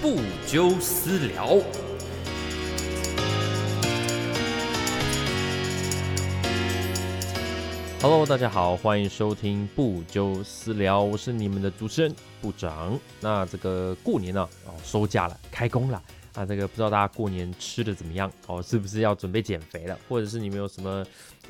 不纠私聊。Hello，大家好，欢迎收听不纠私聊，我是你们的主持人部长。那这个过年呢，哦，收假了，开工了。那，这个不知道大家过年吃的怎么样哦？是不是要准备减肥了？或者是你们有什么？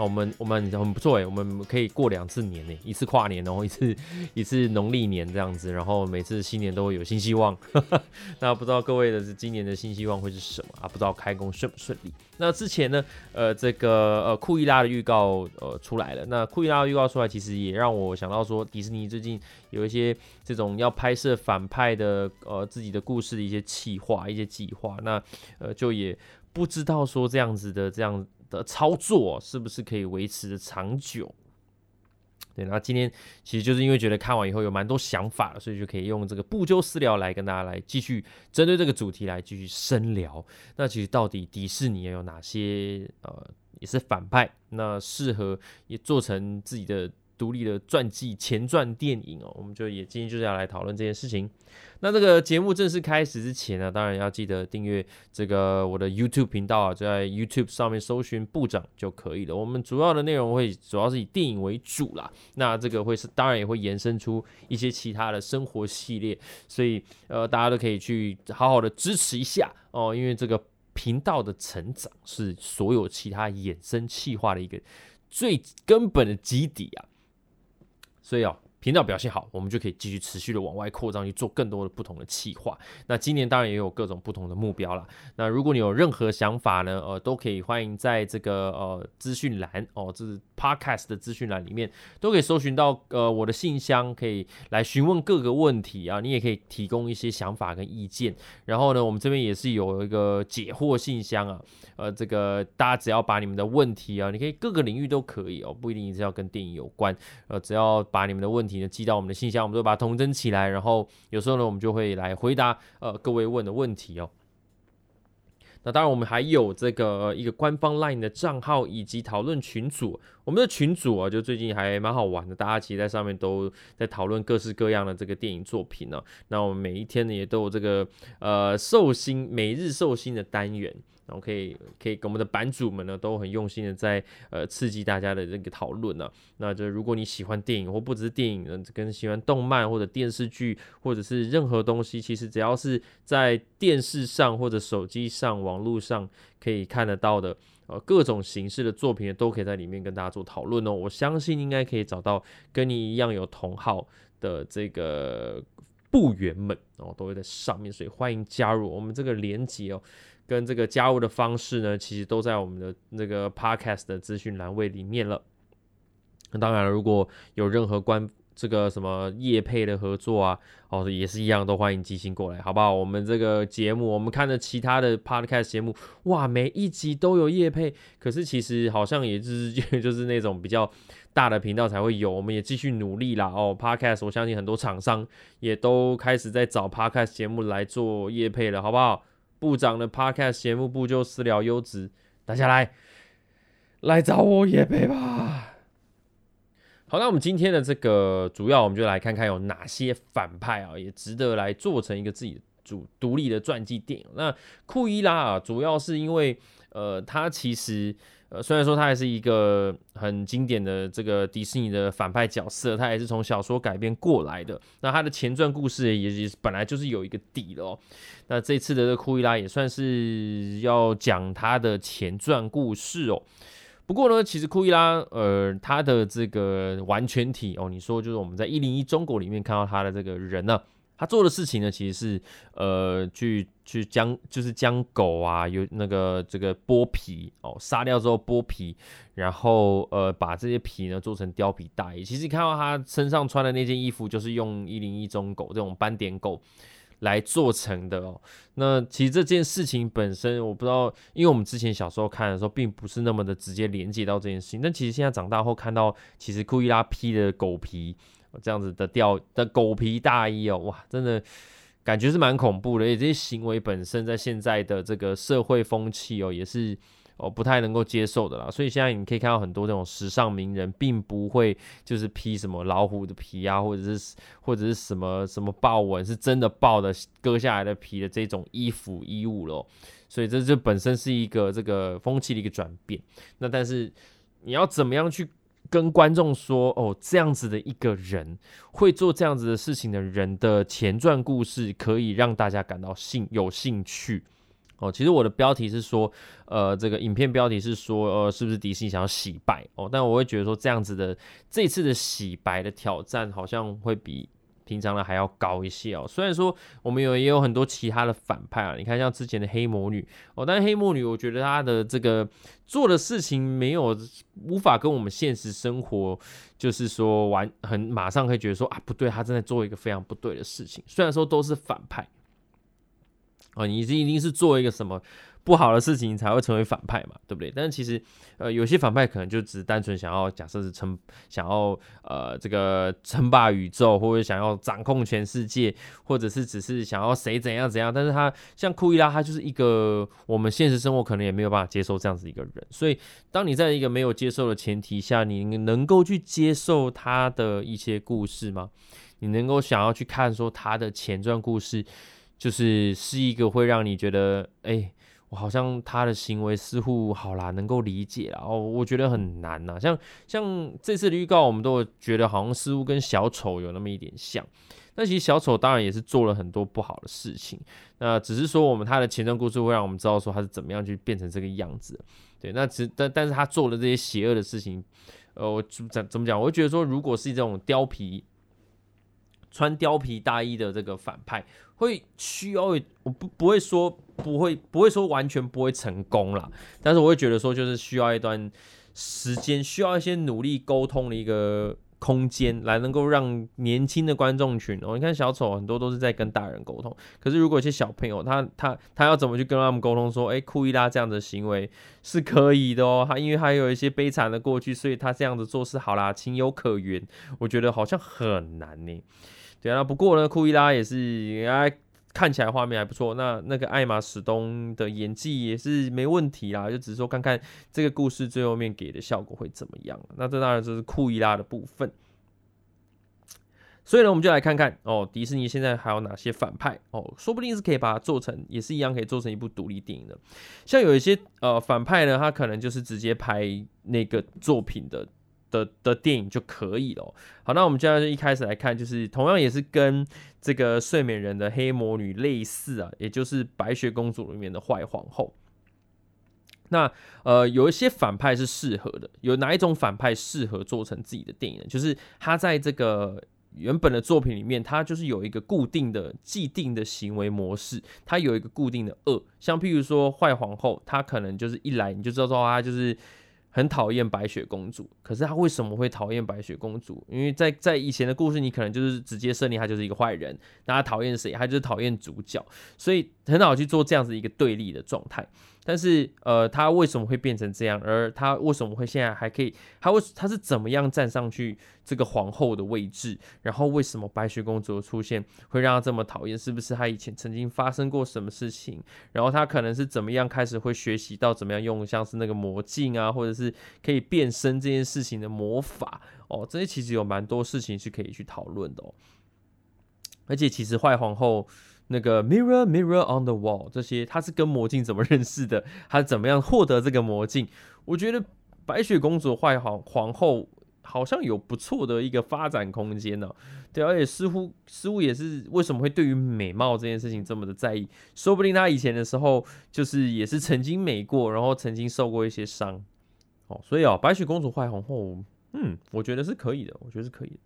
我们我们很不错哎，我们可以过两次年呢，一次跨年，然后一次 一次农历年这样子，然后每次新年都会有新希望。那不知道各位的是今年的新希望会是什么啊？不知道开工顺不顺利？那之前呢，呃，这个呃库伊拉的预告呃出来了。那库伊拉的预告出来，其实也让我想到说，迪士尼最近有一些这种要拍摄反派的呃自己的故事的一些企划、一些计划。那呃就也不知道说这样子的这样。的操作是不是可以维持的长久？对，那今天其实就是因为觉得看完以后有蛮多想法了所以就可以用这个不纠私聊来跟大家来继续针对这个主题来继续深聊。那其实到底迪士尼有哪些呃也是反派，那适合也做成自己的？独立的传记前传电影哦，我们就也今天就是要来讨论这件事情。那这个节目正式开始之前呢，当然要记得订阅这个我的 YouTube 频道啊，就在 YouTube 上面搜寻部长就可以了。我们主要的内容会主要是以电影为主啦，那这个会是当然也会延伸出一些其他的生活系列，所以呃大家都可以去好好的支持一下哦，因为这个频道的成长是所有其他衍生企划的一个最根本的基底啊。所以哦，频道表现好，我们就可以继续持续的往外扩张，去做更多的不同的企划。那今年当然也有各种不同的目标了。那如果你有任何想法呢，呃，都可以欢迎在这个呃资讯栏哦，这是 Podcast 的资讯栏里面，都可以搜寻到呃我的信箱，可以来询问各个问题啊。你也可以提供一些想法跟意见。然后呢，我们这边也是有一个解惑信箱啊。呃，这个大家只要把你们的问题啊，你可以各个领域都可以哦，不一定是要跟电影有关。呃，只要把你们的问题呢寄到我们的信箱，我们都把它统整起来，然后有时候呢，我们就会来回答呃各位问的问题哦。那当然，我们还有这个一个官方 LINE 的账号以及讨论群组。我们的群组啊，就最近还蛮好玩的，大家其实在上面都在讨论各式各样的这个电影作品呢。那我们每一天呢，也都有这个呃寿星每日寿星的单元。然后可以可以跟我们的版主们呢都很用心的在呃刺激大家的这个讨论呢。那就如果你喜欢电影或不只是电影呢，跟喜欢动漫或者电视剧或者是任何东西，其实只要是在电视上或者手机上、网络上可以看得到的呃各种形式的作品，都可以在里面跟大家做讨论哦。我相信应该可以找到跟你一样有同好的这个部员们哦，都会在上面，所以欢迎加入我们这个连接哦。跟这个加入的方式呢，其实都在我们的那个 podcast 的资讯栏位里面了。那当然，如果有任何关这个什么业配的合作啊，哦，也是一样，都欢迎寄信过来，好不好？我们这个节目，我们看的其他的 podcast 节目，哇，每一集都有业配，可是其实好像也就是 就是那种比较大的频道才会有。我们也继续努力啦，哦，podcast，我相信很多厂商也都开始在找 podcast 节目来做业配了，好不好？部长的 Podcast 节目部就私聊优质，大家来来找我也配吧。好，那我们今天的这个主要，我们就来看看有哪些反派啊，也值得来做成一个自己主独立的传记电影。那库伊拉啊，主要是因为呃，他其实。呃，虽然说他还是一个很经典的这个迪士尼的反派角色，他也是从小说改编过来的。那他的前传故事也也本来就是有一个底了哦。那这次的这库伊拉也算是要讲他的前传故事哦。不过呢，其实库伊拉呃，他的这个完全体哦，你说就是我们在一零一中国里面看到他的这个人呢。他做的事情呢，其实是呃，去去将就是将狗啊，有那个这个剥皮哦，杀掉之后剥皮，然后呃，把这些皮呢做成貂皮大衣。其实看到他身上穿的那件衣服，就是用一零一中狗这种斑点狗来做成的哦。那其实这件事情本身，我不知道，因为我们之前小时候看的时候，并不是那么的直接连接到这件事情。但其实现在长大后看到，其实库伊拉披的狗皮。这样子的吊的狗皮大衣哦，哇，真的感觉是蛮恐怖的。而且这些行为本身在现在的这个社会风气哦，也是哦不太能够接受的啦。所以现在你可以看到很多这种时尚名人，并不会就是披什么老虎的皮啊，或者是或者是什么什么豹纹，是真的豹的割下来的皮的这种衣服衣物咯。所以这就本身是一个这个风气的一个转变。那但是你要怎么样去？跟观众说哦，这样子的一个人会做这样子的事情的人的前传故事，可以让大家感到兴有兴趣哦。其实我的标题是说，呃，这个影片标题是说，呃，是不是迪士尼想要洗白哦？但我会觉得说，这样子的这次的洗白的挑战，好像会比。平常的还要高一些哦。虽然说我们有也有很多其他的反派啊，你看像之前的黑魔女哦，但黑魔女我觉得她的这个做的事情没有无法跟我们现实生活就是说完很马上会觉得说啊不对，她正在做一个非常不对的事情。虽然说都是反派啊，你这一定是做一个什么？不好的事情才会成为反派嘛，对不对？但是其实，呃，有些反派可能就只单纯想要，假设是称，想要呃这个称霸宇宙，或者想要掌控全世界，或者是只是想要谁怎样怎样。但是他像库伊拉，他就是一个我们现实生活可能也没有办法接受这样子一个人。所以，当你在一个没有接受的前提下，你能够去接受他的一些故事吗？你能够想要去看说他的前传故事，就是是一个会让你觉得哎。我好像他的行为似乎好啦，能够理解啦。哦，我觉得很难呐。像像这次的预告，我们都觉得好像似乎跟小丑有那么一点像。那其实小丑当然也是做了很多不好的事情。那只是说我们他的前传故事会让我们知道说他是怎么样去变成这个样子。对，那只但但是他做的这些邪恶的事情，呃，我怎怎么讲？我会觉得说，如果是这种貂皮。穿貂皮大衣的这个反派会需要，我不不会说不会不会说完全不会成功啦，但是我会觉得说就是需要一段时间，需要一些努力沟通的一个空间，来能够让年轻的观众群哦，你看小丑很多都是在跟大人沟通，可是如果一些小朋友他他他要怎么去跟他们沟通说，哎，库伊拉这样的行为是可以的哦，他因为他有一些悲惨的过去，所以他这样子做是好啦，情有可原，我觉得好像很难呢。对啊，不过呢，库伊拉也是，啊，看起来画面还不错。那那个艾玛史东的演技也是没问题啦，就只是说看看这个故事最后面给的效果会怎么样。那这当然就是库伊拉的部分。所以呢，我们就来看看哦，迪士尼现在还有哪些反派哦，说不定是可以把它做成，也是一样可以做成一部独立电影的。像有一些呃反派呢，他可能就是直接拍那个作品的。的的电影就可以了。好，那我们接下来一开始来看，就是同样也是跟这个睡美人的黑魔女类似啊，也就是白雪公主里面的坏皇后。那呃，有一些反派是适合的，有哪一种反派适合做成自己的电影呢？就是他在这个原本的作品里面，他就是有一个固定的、既定的行为模式，他有一个固定的恶，像譬如说坏皇后，他可能就是一来你就知道说他就是。很讨厌白雪公主，可是他为什么会讨厌白雪公主？因为在在以前的故事，你可能就是直接设定他就是一个坏人，那他讨厌谁？他就是讨厌主角，所以很好去做这样子一个对立的状态。但是，呃，他为什么会变成这样？而他为什么会现在还可以？他为他是怎么样站上去这个皇后的位置？然后为什么白雪公主的出现会让他这么讨厌？是不是他以前曾经发生过什么事情？然后他可能是怎么样开始会学习到怎么样用像是那个魔镜啊，或者是可以变身这件事情的魔法？哦，这些其实有蛮多事情是可以去讨论的哦。而且，其实坏皇后。那个 mirror mirror on the wall 这些，他是跟魔镜怎么认识的？他怎么样获得这个魔镜？我觉得白雪公主坏皇皇后好像有不错的一个发展空间呢。对，而且似乎似乎也是为什么会对于美貌这件事情这么的在意？说不定她以前的时候就是也是曾经美过，然后曾经受过一些伤。哦，所以啊，白雪公主坏皇后，嗯，我觉得是可以的，我觉得是可以的。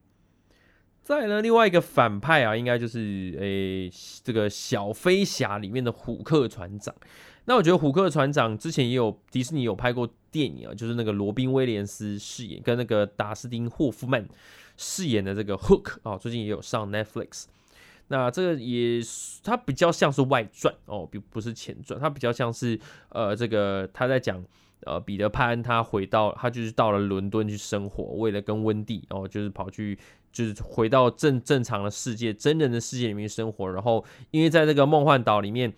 再呢，另外一个反派啊，应该就是诶这个小飞侠里面的虎克船长。那我觉得虎克船长之前也有迪士尼有拍过电影啊，就是那个罗宾威廉斯饰演，跟那个达斯汀霍夫曼饰演的这个 Hook 啊，最近也有上 Netflix。那这个也它比较像是外传哦，不不是前传，它比较像是呃这个他在讲。呃，彼得潘他回到他就是到了伦敦去生活，为了跟温蒂，哦就是跑去就是回到正正常的世界，真人的世界里面生活。然后，因为在这个梦幻岛里面，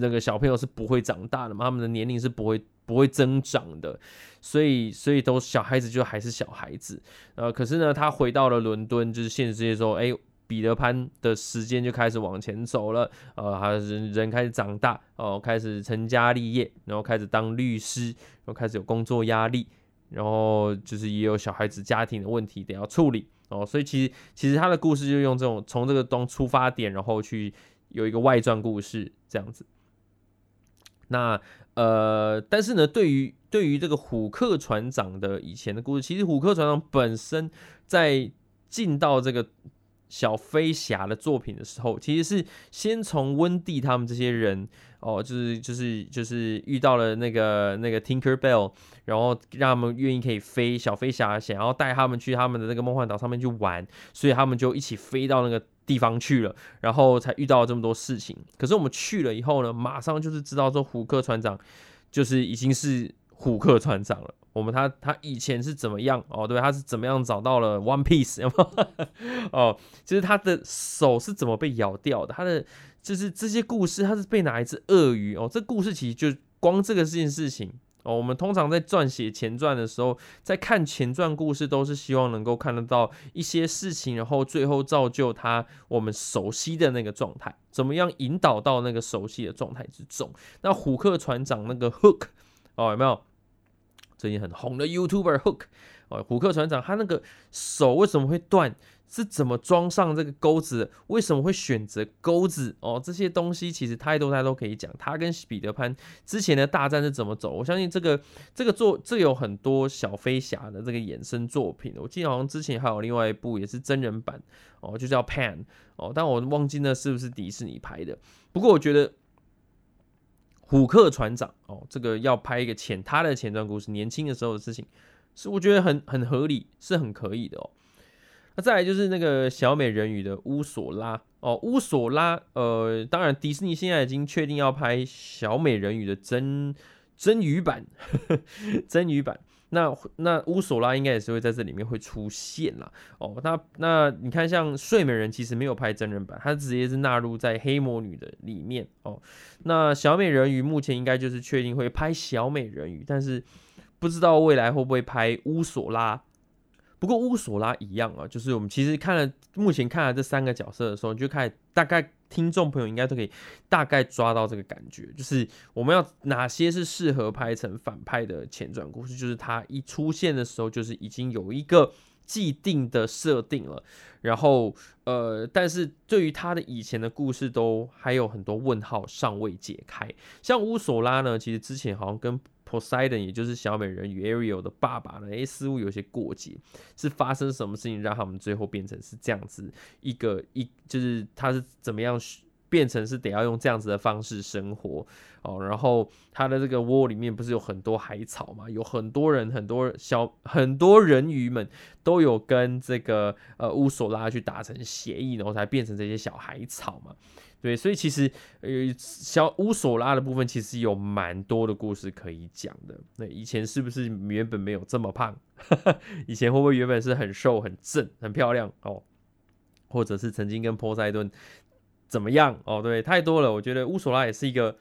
那个小朋友是不会长大的嘛，他们的年龄是不会不会增长的，所以所以都小孩子就还是小孩子。呃，可是呢，他回到了伦敦，就是现实世界之后，哎，彼得潘的时间就开始往前走了。呃，他人人开始长大，哦，开始成家立业，然后开始当律师，然后开始有工作压力，然后就是也有小孩子家庭的问题得要处理。哦，所以其实其实他的故事就用这种从这个东出发点，然后去有一个外传故事这样子。那呃，但是呢，对于对于这个虎克船长的以前的故事，其实虎克船长本身在进到这个小飞侠的作品的时候，其实是先从温蒂他们这些人。哦，就是就是就是遇到了那个那个 Tinker Bell，然后让他们愿意可以飞小飞侠，想要带他们去他们的那个梦幻岛上面去玩，所以他们就一起飞到那个地方去了，然后才遇到了这么多事情。可是我们去了以后呢，马上就是知道说虎克船长就是已经是虎克船长了。我们他他以前是怎么样？哦，对，他是怎么样找到了 One Piece？哦，就是他的手是怎么被咬掉的？他的。就是这些故事，他是被哪一只鳄鱼哦？这故事其实就光这个这件事情哦。我们通常在撰写前传的时候，在看前传故事，都是希望能够看得到一些事情，然后最后造就他我们熟悉的那个状态，怎么样引导到那个熟悉的状态之中？那虎克船长那个 Hook 哦，有没有最近很红的 YouTuber Hook 哦？虎克船长他那个手为什么会断？是怎么装上这个钩子？为什么会选择钩子？哦，这些东西其实太多太多可以讲。他跟彼得潘之前的大战是怎么走？我相信这个这个作这有很多小飞侠的这个衍生作品。我记得好像之前还有另外一部也是真人版哦，就叫 Pan 哦，但我忘记那是不是迪士尼拍的。不过我觉得虎克船长哦，这个要拍一个前他的前传故事，年轻的时候的事情，是我觉得很很合理，是很可以的哦。那再来就是那个小美人鱼的乌索拉哦，乌索拉，呃，当然迪士尼现在已经确定要拍小美人鱼的真真鱼版，呵 呵真鱼版。那那乌索拉应该也是会在这里面会出现啦。哦。那那你看，像睡美人其实没有拍真人版，它直接是纳入在黑魔女的里面哦。那小美人鱼目前应该就是确定会拍小美人鱼，但是不知道未来会不会拍乌索拉。不过乌索拉一样啊，就是我们其实看了目前看了这三个角色的时候，就看大概听众朋友应该都可以大概抓到这个感觉，就是我们要哪些是适合拍成反派的前传故事，就是他一出现的时候，就是已经有一个既定的设定了，然后呃，但是对于他的以前的故事都还有很多问号尚未解开，像乌索拉呢，其实之前好像跟 Poseidon，也就是小美人鱼 Ariel 的爸爸呢？诶，似乎有些过节，是发生什么事情让他们最后变成是这样子一个一，就是他是怎么样变成是得要用这样子的方式生活哦？然后他的这个窝里面不是有很多海草嘛？有很多人，很多小很多人鱼们都有跟这个呃乌索拉去达成协议，然后才变成这些小海草嘛？对，所以其实呃，小乌索拉的部分其实有蛮多的故事可以讲的。那以前是不是原本没有这么胖？以前会不会原本是很瘦、很正、很漂亮哦？或者是曾经跟波塞顿怎么样？哦，对，太多了。我觉得乌索拉也是一个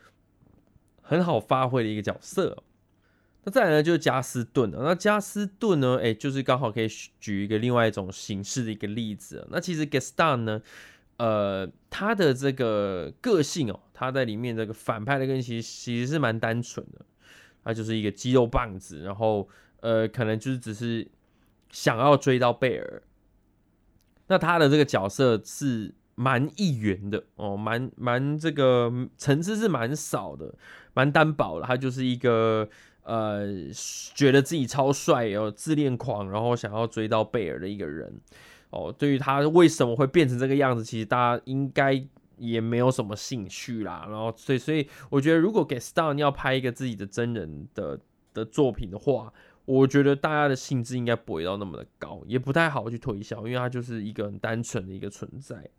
很好发挥的一个角色。那再来呢，就是加斯顿那加斯顿呢，哎，就是刚好可以举一个另外一种形式的一个例子。那其实 Gaston 呢？呃，他的这个个性哦，他在里面这个反派的个性其实其实是蛮单纯的，他就是一个肌肉棒子，然后呃，可能就是只是想要追到贝尔。那他的这个角色是蛮一元的哦，蛮蛮这个层次是蛮少的，蛮单薄的。他就是一个呃，觉得自己超帅，哦自恋狂，然后想要追到贝尔的一个人。哦，对于他为什么会变成这个样子，其实大家应该也没有什么兴趣啦。然后，所以，所以我觉得，如果给 Star 要拍一个自己的真人的的作品的话，我觉得大家的兴致应该不会到那么的高，也不太好去推销，因为他就是一个很单纯的一个存在。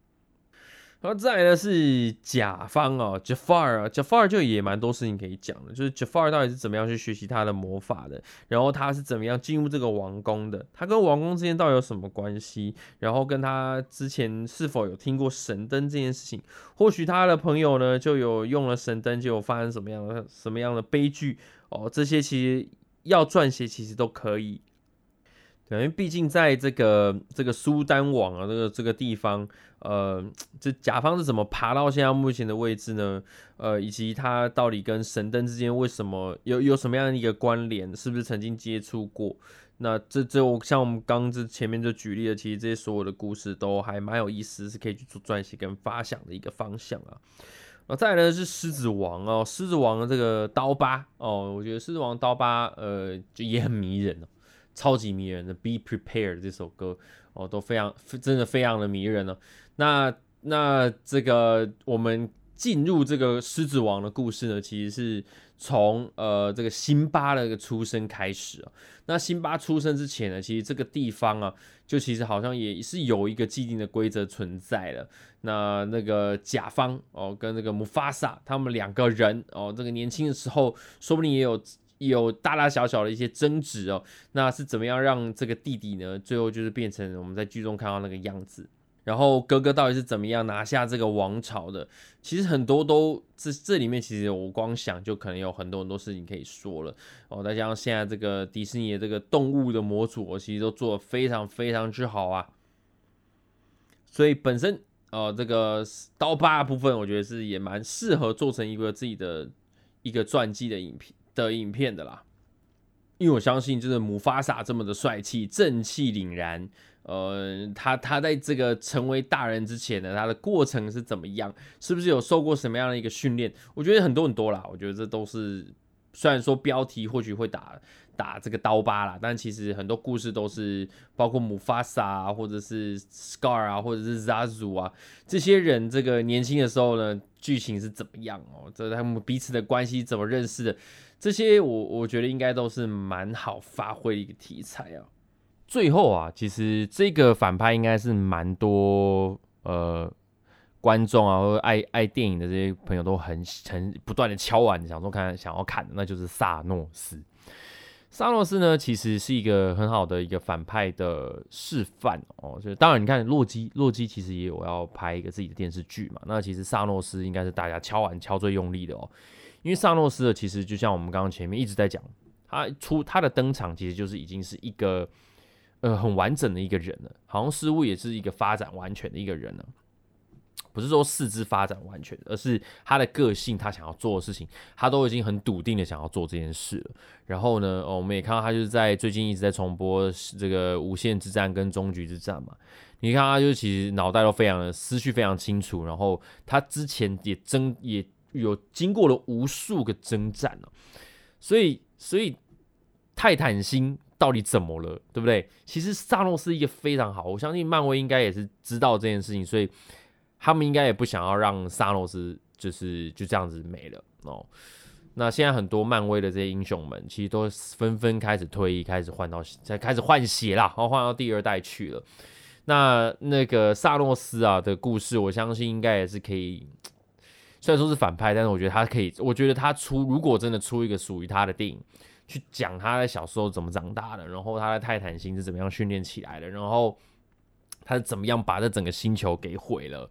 然后再来的是甲方哦，Jafar 啊，Jafar 就也蛮多事情可以讲的，就是 Jafar 到底是怎么样去学习他的魔法的，然后他是怎么样进入这个王宫的，他跟王宫之间到底有什么关系，然后跟他之前是否有听过神灯这件事情，或许他的朋友呢就有用了神灯，就有发生什么样的什么样的悲剧哦，这些其实要撰写其实都可以。对，因为毕竟在这个这个苏丹网啊，这个这个地方，呃，这甲方是怎么爬到现在目前的位置呢？呃，以及他到底跟神灯之间为什么有有什么样的一个关联？是不是曾经接触过？那这这我像我们刚这前面就举例了，其实这些所有的故事都还蛮有意思，是可以去做撰写跟发想的一个方向啊。然后再来呢是狮子王哦，狮子王的这个刀疤哦，我觉得狮子王刀疤呃就也很迷人哦。超级迷人的《Be Prepared》这首歌哦，都非常真的非常的迷人哦。那那这个我们进入这个狮子王的故事呢，其实是从呃这个辛巴的一个出生开始啊。那辛巴出生之前呢，其实这个地方啊，就其实好像也是有一个既定的规则存在的。那那个甲方哦，跟那个姆法萨他们两个人哦，这个年轻的时候，说不定也有。有大大小小的一些争执哦，那是怎么样让这个弟弟呢？最后就是变成我们在剧中看到那个样子。然后哥哥到底是怎么样拿下这个王朝的？其实很多都这这里面，其实我光想就可能有很多很多事情可以说了哦。再加上现在这个迪士尼的这个动物的模组，我其实都做的非常非常之好啊。所以本身哦，这个刀疤部分，我觉得是也蛮适合做成一个自己的一个传记的影片。的影片的啦，因为我相信，就是姆发萨这么的帅气、正气凛然，呃，他他在这个成为大人之前呢，他的过程是怎么样？是不是有受过什么样的一个训练？我觉得很多很多啦，我觉得这都是虽然说标题或许会打打这个刀疤啦，但其实很多故事都是包括姆法萨啊，或者是 Scar 啊，或者是 Zazu 啊，这些人这个年轻的时候呢，剧情是怎么样哦？这他们彼此的关系怎么认识的？这些我我觉得应该都是蛮好发挥的一个题材啊。最后啊，其实这个反派应该是蛮多呃观众啊，或者爱爱电影的这些朋友都很很不断的敲碗，想说看想要看的，那就是萨诺斯。萨诺斯呢，其实是一个很好的一个反派的示范哦。就当然你看洛基，洛基其实也有要拍一个自己的电视剧嘛。那其实萨诺斯应该是大家敲碗敲最用力的哦。因为萨诺斯的其实就像我们刚刚前面一直在讲，他出他的登场其实就是已经是一个呃很完整的一个人了，好像似乎也是一个发展完全的一个人了，不是说四肢发展完全，而是他的个性，他想要做的事情，他都已经很笃定的想要做这件事了。然后呢，哦，我们也看到他就是在最近一直在重播这个无限之战跟终局之战嘛，你看他就其实脑袋都非常的思绪非常清楚，然后他之前也争也。有经过了无数个征战了，所以所以泰坦星到底怎么了，对不对？其实萨诺斯一个非常好，我相信漫威应该也是知道这件事情，所以他们应该也不想要让萨诺斯就是就这样子没了哦。那现在很多漫威的这些英雄们，其实都纷纷开始退役，开始换到才开始换血啦，然后换到第二代去了。那那个萨诺斯啊的故事，我相信应该也是可以。虽然说是反派，但是我觉得他可以。我觉得他出如果真的出一个属于他的电影，去讲他在小时候怎么长大的，然后他在泰坦星是怎么样训练起来的，然后他是怎么样把这整个星球给毁了，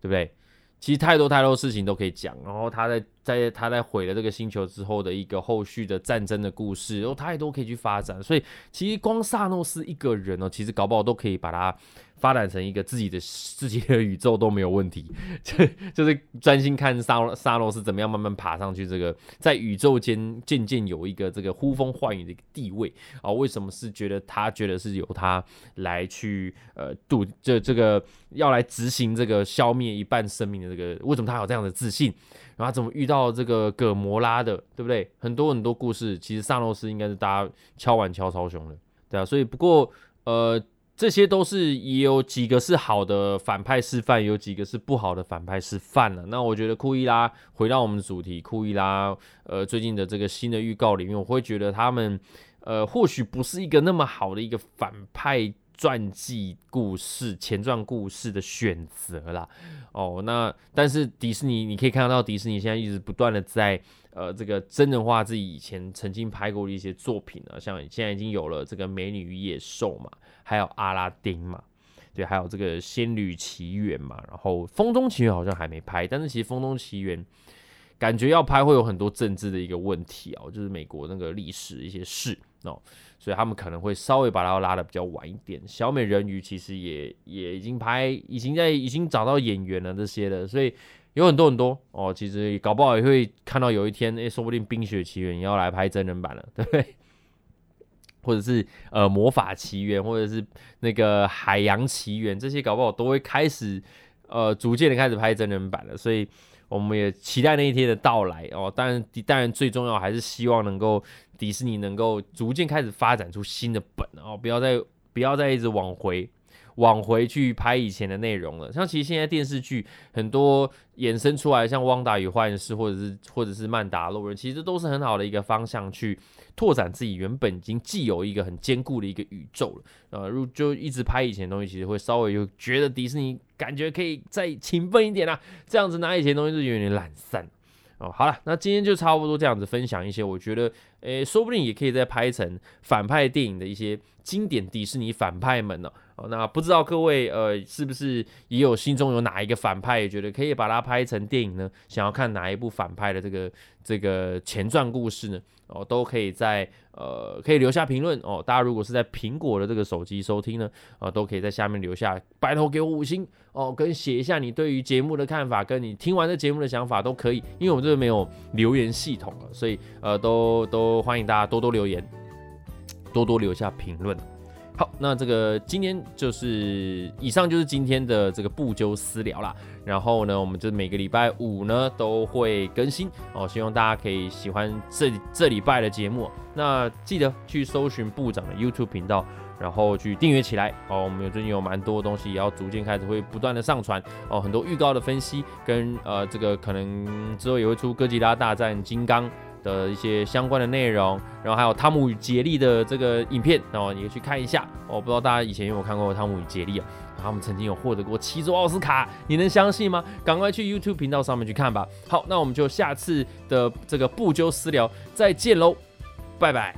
对不对？其实太多太多事情都可以讲。然后他在在他在毁了这个星球之后的一个后续的战争的故事，有太多可以去发展。所以其实光萨诺斯一个人呢，其实搞不好都可以把他。发展成一个自己的自己的宇宙都没有问题，就就是专心看沙沙罗是怎么样慢慢爬上去，这个在宇宙间渐渐有一个这个呼风唤雨的一个地位啊？为什么是觉得他觉得是由他来去呃度这这个要来执行这个消灭一半生命的这个？为什么他有这样的自信？然后怎么遇到这个葛摩拉的，对不对？很多很多故事，其实萨诺斯应该是大家敲完敲超凶的，对啊。所以不过呃。这些都是也有几个是好的反派示范，有几个是不好的反派示范了。那我觉得库伊拉回到我们主题，库伊拉呃最近的这个新的预告里面，我会觉得他们呃或许不是一个那么好的一个反派传记故事、前传故事的选择啦。哦，那但是迪士尼你可以看得到，迪士尼现在一直不断的在呃这个真人化自己以前曾经拍过的一些作品啊，像现在已经有了这个《美女与野兽》嘛，还有《阿拉丁》嘛，对，还有这个《仙女奇缘》嘛，然后《风中奇缘》好像还没拍，但是其实《风中奇缘》感觉要拍会有很多政治的一个问题啊，就是美国那个历史一些事哦。所以他们可能会稍微把它拉的比较晚一点。小美人鱼其实也也已经拍，已经在已经找到演员了这些的，所以有很多很多哦。其实搞不好也会看到有一天，哎，说不定《冰雪奇缘》也要来拍真人版了，对不对？或者是呃《魔法奇缘》，或者是那个《海洋奇缘》，这些搞不好都会开始呃逐渐的开始拍真人版了。所以我们也期待那一天的到来哦。当然，当然最重要还是希望能够。迪士尼能够逐渐开始发展出新的本哦，不要再不要再一直往回往回去拍以前的内容了。像其实现在电视剧很多衍生出来，像《汪达与幻视》或者是或者是《曼达洛人》，其实都是很好的一个方向去拓展自己原本已经既有一个很坚固的一个宇宙了。呃，如就一直拍以前的东西，其实会稍微就觉得迪士尼感觉可以再勤奋一点啦。这样子拿以前东西就有点懒散。哦，好了，那今天就差不多这样子分享一些，我觉得，诶，说不定也可以再拍成反派电影的一些经典迪士尼反派们呢。哦，那不知道各位，呃，是不是也有心中有哪一个反派，也觉得可以把它拍成电影呢？想要看哪一部反派的这个这个前传故事呢？哦，都可以在呃，可以留下评论哦。大家如果是在苹果的这个手机收听呢，啊，都可以在下面留下，拜托给我五星哦，跟写一下你对于节目的看法，跟你听完这节目的想法都可以。因为我们这个没有留言系统了，所以呃，都都欢迎大家多多留言，多多留下评论。好，那这个今天就是以上就是今天的这个不纠私聊啦。然后呢，我们就每个礼拜五呢都会更新哦，希望大家可以喜欢这这礼拜的节目。那记得去搜寻部长的 YouTube 频道，然后去订阅起来哦。我们有最近有蛮多东西也要逐渐开始会不断的上传哦，很多预告的分析跟呃这个可能之后也会出哥吉拉大战金刚。的一些相关的内容，然后还有汤姆与杰利的这个影片，然后你也去看一下。我不知道大家以前有没有看过汤姆与杰利啊？他们曾经有获得过七座奥斯卡，你能相信吗？赶快去 YouTube 频道上面去看吧。好，那我们就下次的这个不纠私聊再见喽，拜拜。